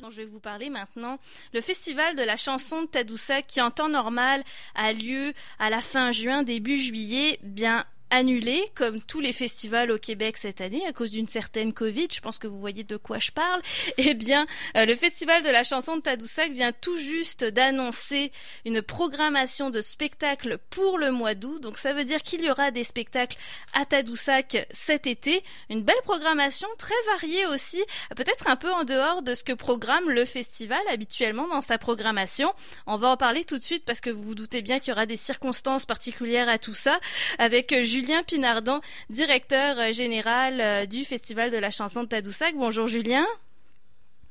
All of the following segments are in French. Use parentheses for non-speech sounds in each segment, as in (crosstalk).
dont je vais vous parler maintenant, le festival de la chanson de Tadoussac qui en temps normal a lieu à la fin juin, début juillet, bien annulé, comme tous les festivals au Québec cette année, à cause d'une certaine Covid. Je pense que vous voyez de quoi je parle. (laughs) Eh bien, euh, le Festival de la chanson de Tadoussac vient tout juste d'annoncer une programmation de spectacles pour le mois d'août. Donc, ça veut dire qu'il y aura des spectacles à Tadoussac cet été. Une belle programmation, très variée aussi, peut-être un peu en dehors de ce que programme le festival habituellement dans sa programmation. On va en parler tout de suite parce que vous vous doutez bien qu'il y aura des circonstances particulières à tout ça avec Julien Pinardon, directeur euh, général euh, du Festival de la chanson de Tadoussac. Bonjour Julien.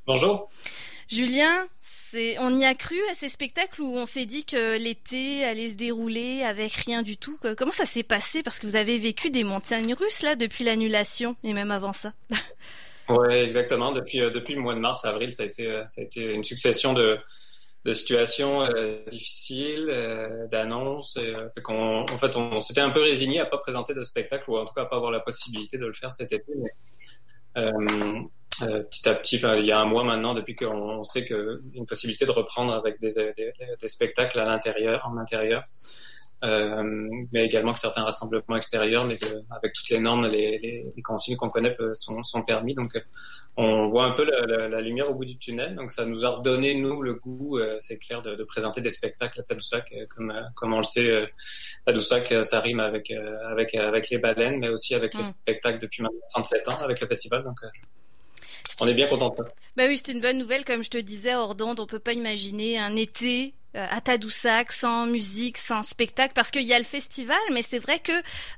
Bonjour. Julien, on y a cru à ces spectacles où on s'est dit que l'été allait se dérouler avec rien du tout? Comment ça s'est passé? Parce que vous avez vécu des montagnes russes là depuis l'annulation et même avant ça. oui, exactement. Depuis, euh, depuis le mois de mars, avril, ça a été, ça a été une succession de, de situations euh, difficiles, euh, d'annonces. Euh, en fait, on, s'était un peu résigné à pas présenter de spectacle ou en tout cas à pas avoir la possibilité de le faire cet été. Petit à petit, il y a un mois maintenant, depuis qu'on sait qu'une possibilité de reprendre avec des, des, des spectacles à l'intérieur, en intérieur, mais également que certains rassemblements extérieurs, mais avec toutes les normes, les, les, les consignes qu'on connaît sont, sont, permis. Donc, on voit un peu la, lumière au bout du tunnel. Donc ça nous a redonné, nous, le goût, euh, c'est clair, de, présenter des spectacles à Tadoussac. Euh, comme, euh, comme on le sait, Tadoussac, ça rime avec, avec, avec les baleines, mais aussi avec les mm. spectacles depuis maintenant 37 ans, avec le festival. Donc on est bien content. Bah oui, c'est une bonne nouvelle. Comme je te disais, hors d'onde, on peut pas imaginer un été euh, à Tadoussac, sans musique, sans spectacle, parce qu'il y a le festival, mais c'est vrai que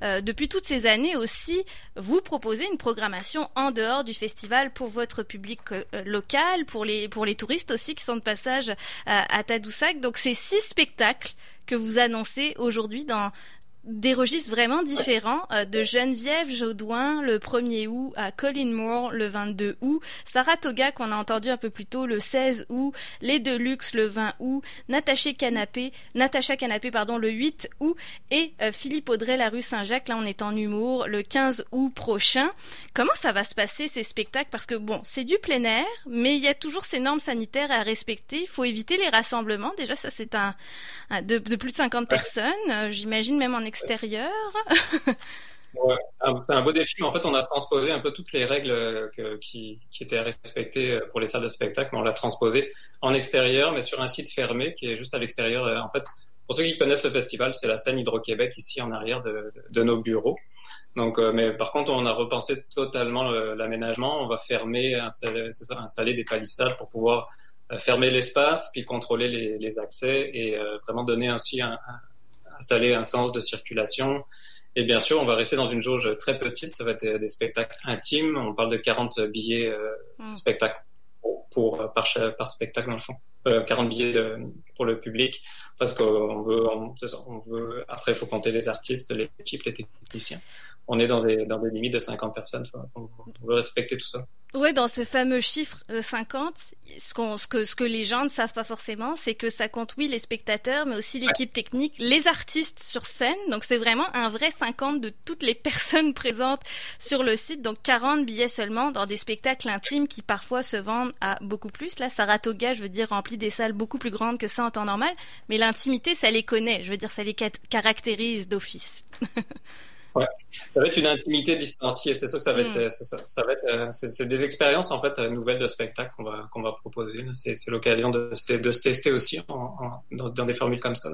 euh, depuis toutes ces années aussi, vous proposez une programmation en dehors du festival pour votre public euh, local, pour les pour les touristes aussi qui sont de passage à Tadoussac. Donc c'est six spectacles que vous annoncez aujourd'hui dans des registres vraiment différents euh, de Geneviève Jaudoin le 1er août à Colin Moore le 22 août, Saratoga qu'on a entendu un peu plus tôt le 16 août, les Deluxe le 20 août, Natacha Canapé, Natacha Canapé pardon le 8 août et euh, Philippe Audrey la rue Saint-Jacques là on est en humour le 15 août prochain. Comment ça va se passer ces spectacles? Parce que bon, c'est du plein air mais il y a toujours ces normes sanitaires à respecter, il faut éviter les rassemblements. Déjà ça c'est un, de, plus de 50 personnes, euh, j'imagine même en c'est un beau défi. En fait, on a transposé un peu toutes les règles euh, qui, étaient respectées euh, pour les salles de spectacle, mais on l'a transposé en extérieur, mais sur un site fermé qui est juste à l'extérieur. Euh, en fait, pour ceux qui connaissent le festival, c'est la scène Hydro-Québec ici en arrière de, nos bureaux. Donc, mais par contre, on a repensé totalement l'aménagement. On va fermer, installer, des palissades pour pouvoir fermer l'espace, puis contrôler les, accès et vraiment donner ainsi un, installer un sens de circulation. Et bien sûr, on va rester dans une jauge très petite. Ça va être des spectacles intimes. On parle de 40 billets euh, mm. spectacle pour, par, par spectacle dans le fond. 40 euh, billets de, pour le public parce qu'on veut, on, veut. Après, il faut compter les artistes, l'équipe, les techniciens. On est dans des, dans des limites de 50 personnes. on veut respecter tout ça. Ouais, dans ce fameux chiffre 50, euh, ce, ce, que, ce que les gens ne savent pas forcément, c'est que ça compte, oui, les spectateurs, mais aussi l'équipe technique, les artistes sur scène. Donc, c'est vraiment un vrai 50 de toutes les (laughs) personnes présentes sur le site. Donc, 40 billets seulement dans des spectacles intimes qui parfois se vendent à beaucoup plus. Là, Saratoga, je veux dire, remplit des salles beaucoup plus grandes que ça en temps normal. Mais l'intimité, ça les connaît. Je veux dire, ça les caractérise d'office. (laughs) Ça va être une intimité distanciée. C'est ça que ça va être. Mm. Ça, va être. Euh, c'est des expériences en fait nouvelles de spectacle qu'on va qu'on va proposer. C'est l'occasion de, de, se tester aussi dans, des formules comme ça.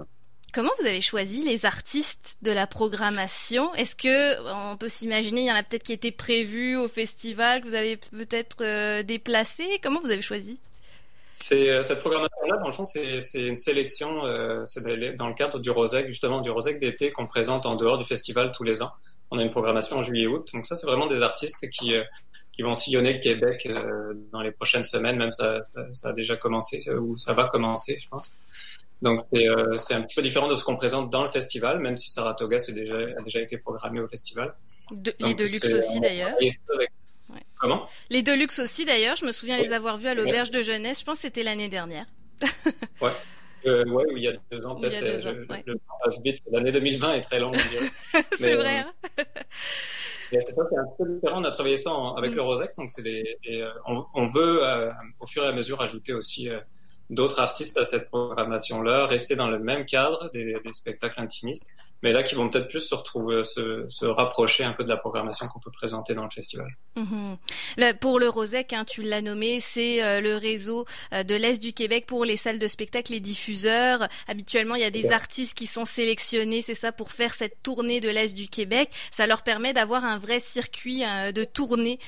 Comment vous avez choisi les artistes de la programmation? Est-ce que on peut s'imaginer, il y en a peut-être qui étaient prévus au festival, que vous avez peut-être euh, déplacé Comment vous avez choisi? C'est euh, cette programmation-là, dans le fond, c'est une sélection. Euh, c'est dans le cadre du Rosec, justement, du Rosec d'été qu'on présente en dehors du festival tous les ans. On a une programmation en juillet-août. Donc ça, c'est vraiment des artistes qui euh, qui vont sillonner le Québec dans les prochaines semaines. Même ça, ça, a déjà commencé ou ça va commencer, je pense. Donc c'est un petit peu différent de ce qu'on présente dans le festival, même si Saratoga déjà, a déjà été programmé au festival. De, les Deluxe aussi d'ailleurs. Comment Les Deluxe aussi, d'ailleurs. Je me souviens les avoir vus à l'auberge de jeunesse. Je pense que c'était l'année dernière. (laughs) ouais. Euh, ouais, il y a deux ans, peut-être. L'année 2020 est très longue. (laughs) (laughs) c'est vrai. Hein. c'est un peu différent. On a travaillé ça avec mm. le Rosec, donc c'est et, on, veut au fur et à mesure ajouter aussi d'autres artistes à cette programmation-là, rester dans le même cadre des, des spectacles intimistes, mais là qui vont peut-être plus se retrouver, se, se, rapprocher un peu de la programmation qu'on peut présenter dans le festival. Mm-hmm. pour le Rosec, hein, tu l'as nommé, c'est euh, le réseau euh, de l'Est du Québec pour les salles de spectacle, les diffuseurs. Habituellement, il y a des artistes qui sont sélectionnés, c'est ça, pour faire cette tournée de l'Est du Québec. Ça leur permet d'avoir un vrai circuit euh, de tournée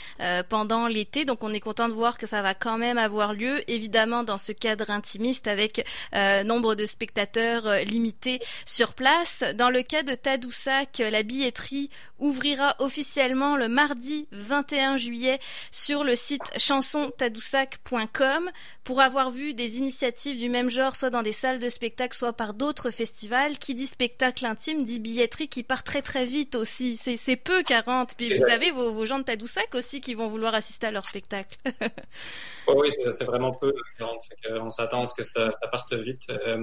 pendant l'été. Donc, on est content de voir que ça va quand même avoir lieu, évidemment dans ce cadre intimiste avec nombre de spectateurs limités sur place. Dans le cas de Tadoussac, la billetterie ouvrira officiellement le mardi 21 juillet sur le site chansontadoussac.com pour avoir vu des initiatives du même genre, soit dans des salles de spectacle, soit par d'autres festivals. Qui dit spectacle intime dit billetterie qui part très très vite aussi. C'est peu 40. Puis vous avez vos, gens de Tadoussac aussi qui vont vouloir assister à leur spectacle. (laughs) oui, c'est vraiment peu 40. On s'attend à ce que ça, parte vite. Euh,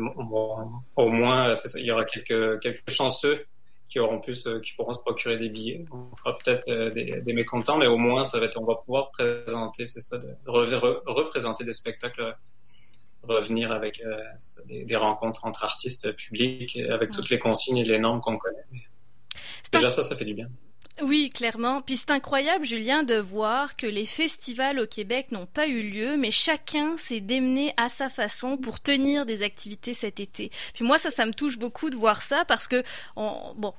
au moins, il y aura quelques, quelques chanceux qui auront plus, euh, qui pourront se procurer des billets. On fera peut-être euh, des, mécontents, mais au moins ça va être, on va pouvoir présenter, c'est ça, de représenter des spectacles, revenir avec euh, des, rencontres entre artistes publics, avec toutes les consignes et les normes qu'on connaît. Déjà ça, ça fait du bien. Oui, clairement. Puis c'est incroyable, Julien, de voir que les festivals au Québec n'ont pas eu lieu, mais chacun s'est démené à sa façon pour tenir des activités cet été. Puis moi, ça, ça me touche beaucoup de voir ça parce que, on, bon,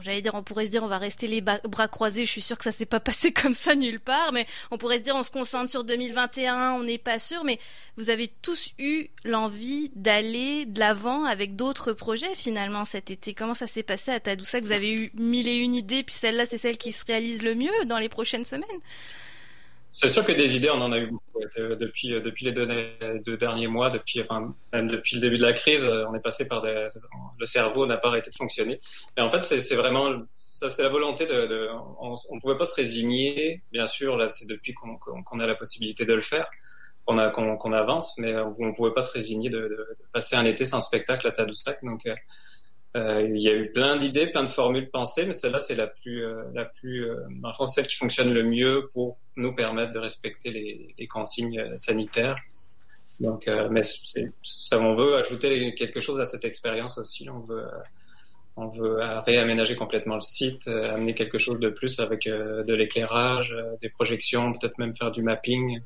j'allais dire, on pourrait se dire, on va rester les bras croisés. Je suis sûre que ça s'est pas (laughs) passé comme ça nulle part, mais on pourrait se dire, on se concentre sur 2021, on n'est pas sûr. Mais vous avez tous eu l'envie d'aller de l'avant avec d'autres projets finalement cet été. Comment ça s'est passé à Tadoussac? Vous avez eu mille et une idées, puis celle-là, c'est celle qui se réalise le mieux dans les prochaines semaines. C'est sûr que des idées, on en a eu beaucoup depuis euh, depuis les deux, derniers mois, depuis enfin même depuis le début de la crise, euh, on est passé par des, le cerveau n'a pas arrêté de fonctionner. Mais en fait, c'est vraiment ça, c'est la volonté de, on, ne pouvait pas se résigner. Bien sûr, là, c'est depuis qu'on a la possibilité de le faire, qu'on a avance, mais on, ne pouvait pas se résigner de, de, passer un été sans spectacle à Tadoussac. Donc euh, euh, il y a eu plein d'idées, plein de formules pensées, mais celle-là, c'est la plus, euh, la plus, euh, celle qui fonctionne le mieux pour nous permettre de respecter les, les consignes euh, sanitaires. Donc, mais ça, on veut ajouter quelque chose à cette expérience aussi. On veut, on veut réaménager complètement le site, amener quelque chose de plus avec de l'éclairage, des projections, peut-être même faire du mapping.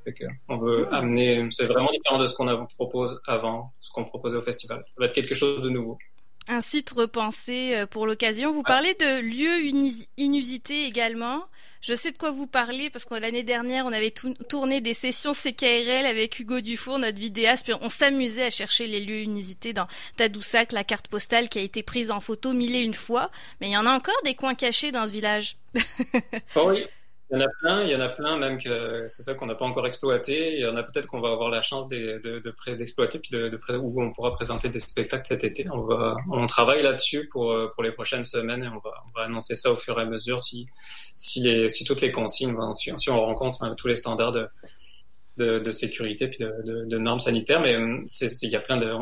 on veut mmh. amener, c'est vraiment différent de ce qu'on propose avant, ce qu'on proposait au festival. Ça va être quelque chose de nouveau un site repensé euh, pour l'occasion. Vous parlez de lieux inusités également. Je sais de quoi vous parlez parce que l'année dernière, on avait tourné des sessions CKRL avec Hugo Dufour, notre vidéaste, puis on s'amusait à chercher les lieux inusités dans Tadoussac, la carte postale qui a été prise en photo mille et une fois. Mais il y en a encore des coins cachés dans ce village. Oh oui. Il y en a plein, il y en a plein, même que c'est ça qu'on n'a pas encore exploité. Il y en a peut-être qu'on va avoir la chance de, de, de d'exploiter, puis de, où on pourra présenter des spectacles cet été. On va, on travaille là-dessus pour pour les prochaines semaines et on va, on va annoncer ça au fur et à mesure si si toutes les consignes si, on rencontre hein, tous les standards de de, sécurité puis de, normes sanitaires, mais c'est, il y a plein de,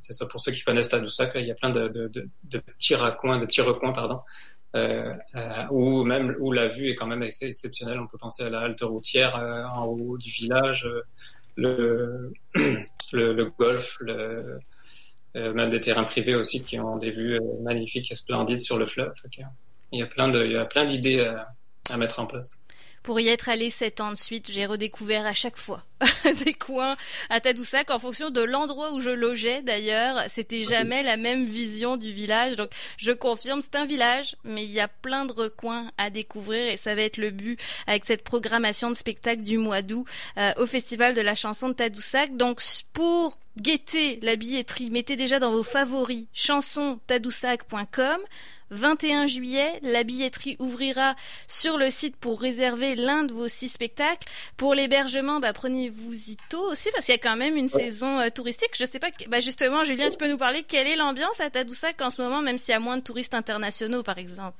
c'est ça pour ceux qui connaissent Tadoussac, il y a plein de, petits raccoins, de petits recoins, pardon, euh, euh, ou même où la vue est quand même assez exceptionnelle. On peut penser à la halte routière euh, en haut du village, (clears throat) le, le, golf, même des terrains privés aussi qui ont des vues magnifiques et splendides sur le fleuve. Il y a plein d'idées à mettre en place. Pour y être allé sept ans de suite, j'ai redécouvert à chaque fois (laughs) des coins à Tadoussac en fonction de l'endroit où je logeais d'ailleurs. C'était jamais la même vision du village. Donc je confirme, c'est un village, mais il y a plein de recoins à découvrir et ça va être le but avec cette programmation de spectacle du mois d'août euh, au Festival de la chanson de Tadoussac. Donc pour guetter la billetterie, mettez déjà dans vos favoris chansontadoussac.com 21 juillet, la billetterie ouvrira sur le site pour réserver l'un de vos six spectacles. Pour l'hébergement, bah, prenez-vous-y tôt aussi parce qu'il y a quand même une saison euh, touristique. Je sais pas, bah, justement, Julien, tu peux nous parler quelle est l'ambiance à Tadoussac en ce moment, même s'il y a moins de touristes internationaux, par exemple?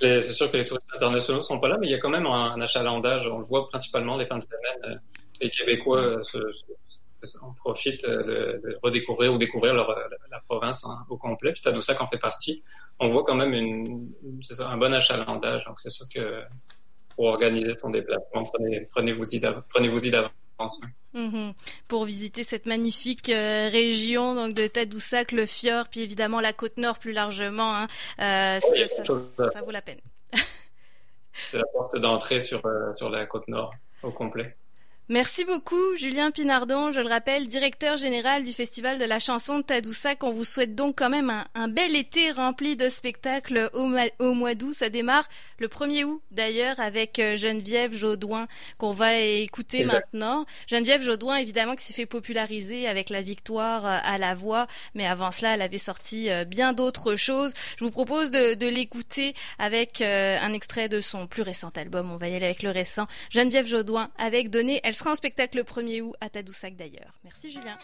C'est sûr que les touristes internationaux sont pas là, mais il y a quand même un, achalandage. On le voit principalement les fins de semaine. Euh, les Québécois euh, se, on profite de, redécouvrir ou découvrir leur, la province hein, au complet, puis Tadoussac en fait partie. On voit quand même une, ça, un bon achalandage. Donc c'est sûr que pour organiser son déplacement, prenez, prenez-vous-y d'avance. Prenez-vous d'avance. Mhm. Pour visiter cette magnifique euh, région donc de Tadoussac, le fjord, puis évidemment la côte nord plus largement, hein, euh, ça, ça, ça, vaut la peine. c'est la porte d'entrée sur, euh, sur la côte nord au complet. Merci beaucoup, Julien Pinardon, je le rappelle, directeur général du Festival de la chanson de Tadoussac. On vous souhaite donc quand même un, bel été rempli de spectacles au, au mois d'août. Ça démarre le 1er août d'ailleurs avec euh, Geneviève Jaudoin qu'on va écouter maintenant. Geneviève Jaudoin, évidemment, qui s'est fait populariser avec la victoire euh, à la voix, mais avant cela, elle avait sorti euh, bien d'autres choses. Je vous propose de, de l'écouter avec un extrait de son plus récent album. On va y aller avec le récent. Geneviève Jaudoin avec Donné. Elle sera en spectacle le 1er août à Tadoussac d'ailleurs. Merci Julien.